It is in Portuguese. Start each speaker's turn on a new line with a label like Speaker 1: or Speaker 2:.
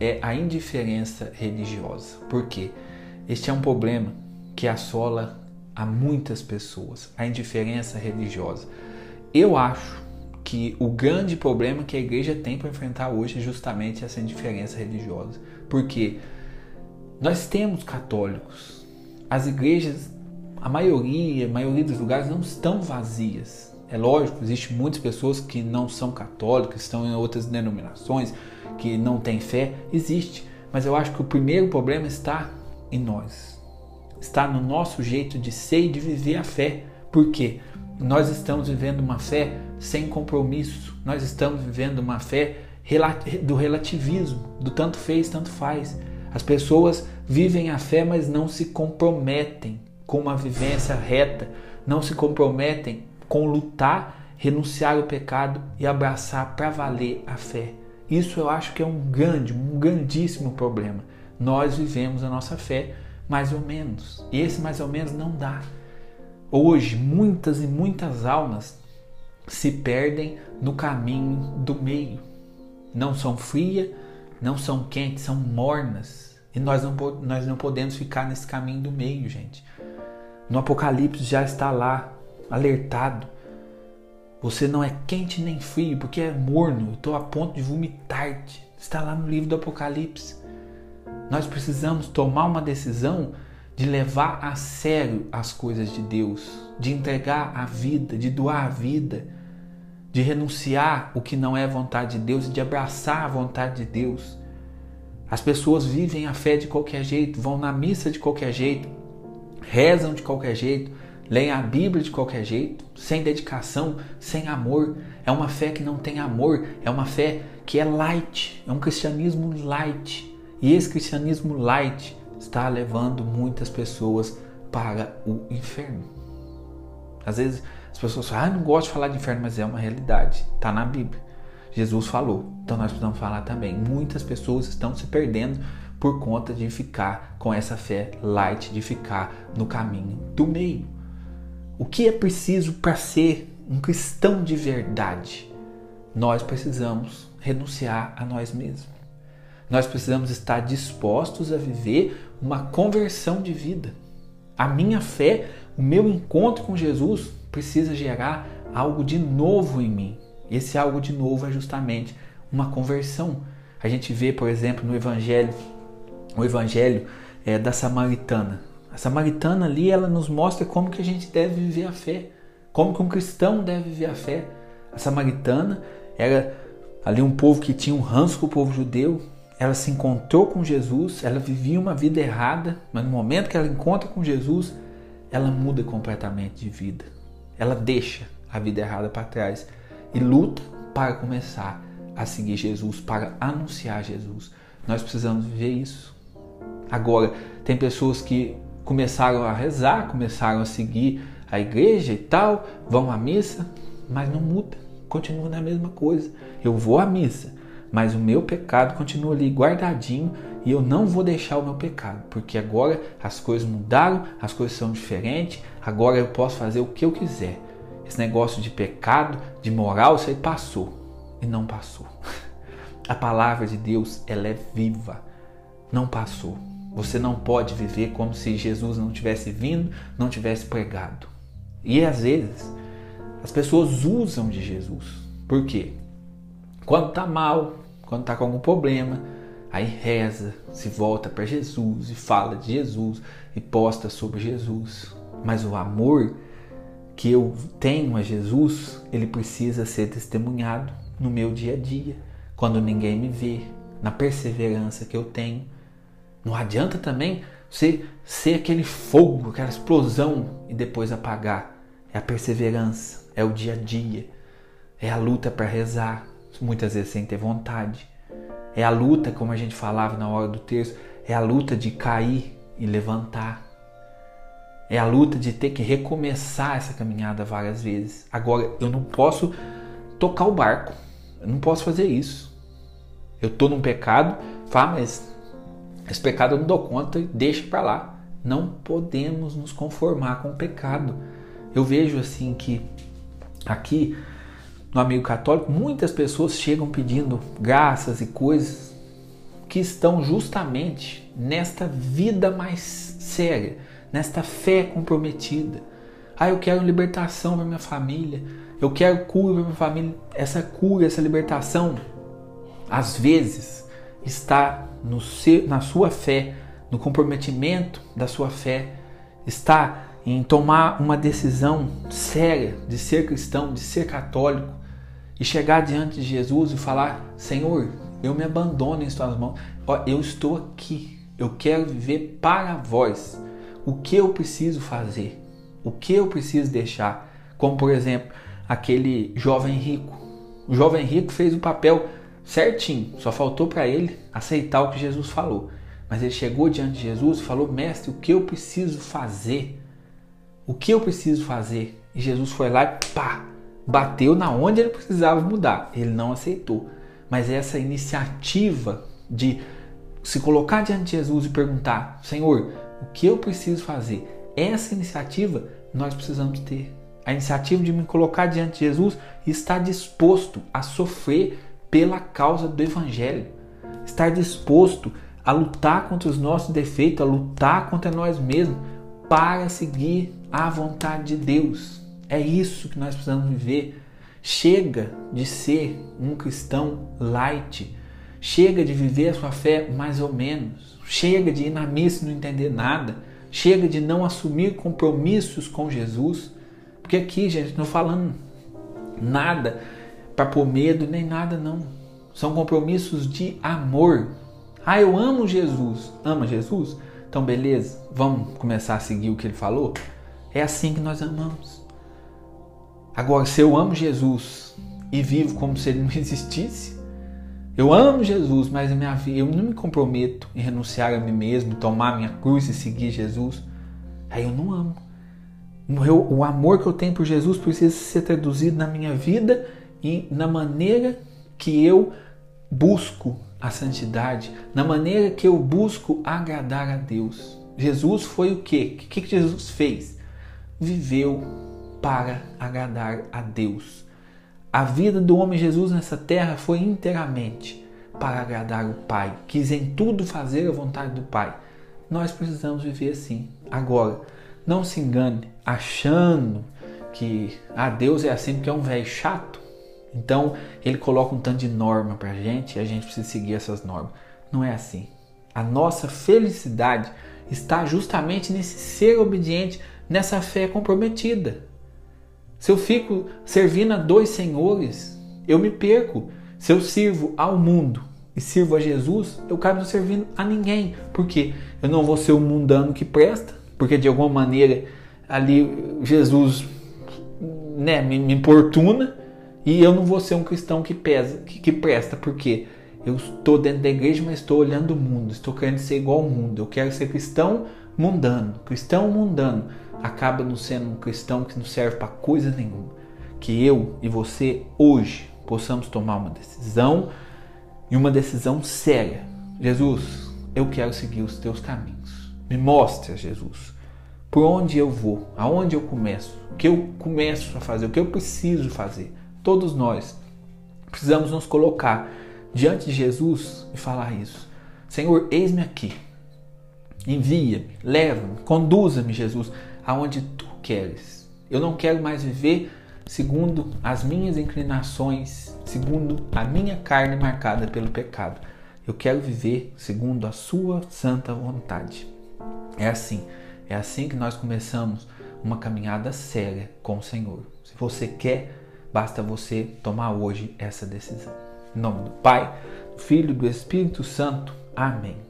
Speaker 1: é a indiferença religiosa. Por quê? Este é um problema que assola a muitas pessoas, a indiferença religiosa. Eu acho que o grande problema que a igreja tem para enfrentar hoje é justamente essa indiferença religiosa. Porque nós temos católicos, as igrejas, a maioria, a maioria dos lugares não estão vazias. É lógico, existe muitas pessoas que não são católicas, estão em outras denominações, que não têm fé, existe. Mas eu acho que o primeiro problema está em nós. Está no nosso jeito de ser e de viver a fé. Por quê? Nós estamos vivendo uma fé sem compromisso. Nós estamos vivendo uma fé do relativismo, do tanto fez, tanto faz. As pessoas vivem a fé, mas não se comprometem com uma vivência reta, não se comprometem com lutar, renunciar ao pecado e abraçar para valer a fé. Isso eu acho que é um grande, um grandíssimo problema. Nós vivemos a nossa fé mais ou menos. E esse mais ou menos não dá. Hoje, muitas e muitas almas se perdem no caminho do meio. Não são frias, não são quentes, são mornas. E nós não, nós não podemos ficar nesse caminho do meio, gente. No Apocalipse já está lá, alertado. Você não é quente nem frio, porque é morno. Estou a ponto de vomitar-te. Está lá no livro do Apocalipse. Nós precisamos tomar uma decisão de levar a sério as coisas de Deus, de entregar a vida, de doar a vida, de renunciar o que não é vontade de Deus e de abraçar a vontade de Deus. As pessoas vivem a fé de qualquer jeito, vão na missa de qualquer jeito, rezam de qualquer jeito, leem a Bíblia de qualquer jeito, sem dedicação, sem amor. É uma fé que não tem amor, é uma fé que é light, é um cristianismo light. E esse cristianismo light está levando muitas pessoas para o inferno. Às vezes as pessoas falam, ah, não gosto de falar de inferno, mas é uma realidade, está na Bíblia. Jesus falou, então nós precisamos falar também. Muitas pessoas estão se perdendo por conta de ficar com essa fé light, de ficar no caminho do meio. O que é preciso para ser um cristão de verdade? Nós precisamos renunciar a nós mesmos. Nós precisamos estar dispostos a viver uma conversão de vida. A minha fé, o meu encontro com Jesus precisa gerar algo de novo em mim. Esse algo de novo é justamente uma conversão. A gente vê, por exemplo, no Evangelho, o Evangelho é, da Samaritana. A Samaritana ali, ela nos mostra como que a gente deve viver a fé, como que um cristão deve viver a fé. A Samaritana era ali um povo que tinha um ranço com o povo judeu, ela se encontrou com Jesus, ela vivia uma vida errada, mas no momento que ela encontra com Jesus, ela muda completamente de vida. Ela deixa a vida errada para trás e luta para começar a seguir Jesus, para anunciar Jesus. Nós precisamos viver isso. Agora, tem pessoas que começaram a rezar, começaram a seguir a igreja e tal, vão à missa, mas não muda, continua na mesma coisa. Eu vou à missa, mas o meu pecado continua ali guardadinho e eu não vou deixar o meu pecado, porque agora as coisas mudaram, as coisas são diferentes, agora eu posso fazer o que eu quiser. Esse negócio de pecado, de moral, isso aí passou e não passou. A palavra de Deus, ela é viva, não passou. Você não pode viver como se Jesus não tivesse vindo, não tivesse pregado. E às vezes as pessoas usam de Jesus. Por quê? Quando está mal, quando está com algum problema, aí reza, se volta para Jesus e fala de Jesus e posta sobre Jesus. Mas o amor que eu tenho a Jesus, ele precisa ser testemunhado no meu dia a dia, quando ninguém me vê, na perseverança que eu tenho. Não adianta também ser aquele fogo, aquela explosão e depois apagar. É a perseverança, é o dia a dia, é a luta para rezar, muitas vezes sem ter vontade. É a luta, como a gente falava na hora do texto, é a luta de cair e levantar. É a luta de ter que recomeçar essa caminhada várias vezes. Agora, eu não posso tocar o barco. Eu não posso fazer isso. Eu estou num pecado, fá, mas esse pecado eu não dou conta e deixa para lá. Não podemos nos conformar com o pecado. Eu vejo assim que aqui no amigo católico, muitas pessoas chegam pedindo graças e coisas que estão justamente nesta vida mais séria, nesta fé comprometida. Ah, eu quero libertação para minha família, eu quero cura para minha família. Essa cura, essa libertação, às vezes, está no seu, na sua fé, no comprometimento da sua fé, está em tomar uma decisão séria de ser cristão, de ser católico e chegar diante de Jesus e falar: Senhor, eu me abandono em Suas mãos, eu estou aqui, eu quero viver para vós. O que eu preciso fazer? O que eu preciso deixar? Como por exemplo, aquele jovem rico. O jovem rico fez o papel certinho, só faltou para ele aceitar o que Jesus falou. Mas ele chegou diante de Jesus e falou: Mestre, o que eu preciso fazer? O que eu preciso fazer? E Jesus foi lá e pá, bateu na onde ele precisava mudar. Ele não aceitou. Mas essa iniciativa de se colocar diante de Jesus e perguntar: Senhor, o que eu preciso fazer? Essa iniciativa nós precisamos ter. A iniciativa de me colocar diante de Jesus e estar disposto a sofrer pela causa do Evangelho. Estar disposto a lutar contra os nossos defeitos, a lutar contra nós mesmos, para seguir a vontade de Deus. É isso que nós precisamos viver. Chega de ser um cristão light. Chega de viver a sua fé mais ou menos. Chega de ir na missa e não entender nada. Chega de não assumir compromissos com Jesus. Porque aqui, gente, não falando nada para pôr medo nem nada, não. São compromissos de amor. Ah, eu amo Jesus. Ama Jesus? Então, beleza, vamos começar a seguir o que ele falou? É assim que nós amamos. Agora, se eu amo Jesus e vivo como se ele não existisse, eu amo Jesus, mas minha vida, eu não me comprometo em renunciar a mim mesmo, tomar minha cruz e seguir Jesus, aí eu não amo. O amor que eu tenho por Jesus precisa ser traduzido na minha vida e na maneira que eu busco a santidade, na maneira que eu busco agradar a Deus. Jesus foi o quê? O que, Jesus fez? Viveu para agradar a Deus. A vida do homem Jesus nessa terra foi inteiramente para agradar o Pai. Quis em tudo fazer a vontade do Pai. Nós precisamos viver assim. Agora, não se engane achando que ah, Deus é assim porque é um velho chato. Então ele coloca um tanto de norma para a gente e a gente precisa seguir essas normas. Não é assim. A nossa felicidade está justamente nesse ser obediente, nessa fé comprometida. Se eu fico servindo a dois senhores, eu me perco. Se eu sirvo ao mundo e sirvo a Jesus, eu acabo servindo a ninguém. Porque eu não vou ser o mundano que presta, porque de alguma maneira ali Jesus né, me, me importuna e eu não vou ser um cristão que pesa, que, que presta, porque eu estou dentro da igreja, mas estou olhando o mundo, estou querendo ser igual ao mundo. Eu quero ser cristão mundano. Cristão mundano acaba não sendo um cristão que não serve para coisa nenhuma. Que eu e você hoje possamos tomar uma decisão e uma decisão séria. Jesus, eu quero seguir os teus caminhos. Me mostre, Jesus, por onde eu vou, aonde eu começo, o que eu começo a fazer, o que eu preciso fazer Todos nós precisamos nos colocar diante de Jesus e falar isso. Senhor, eis-me aqui. Envia-me, leva-me, conduza-me, Jesus, aonde tu queres. Eu não quero mais viver segundo as minhas inclinações, segundo a minha carne marcada pelo pecado. Eu quero viver segundo a sua santa vontade. É assim, é assim que nós começamos uma caminhada séria com o Senhor. Se você quer Basta você tomar hoje essa decisão. Em nome do Pai, do Filho e do Espírito Santo. Amém.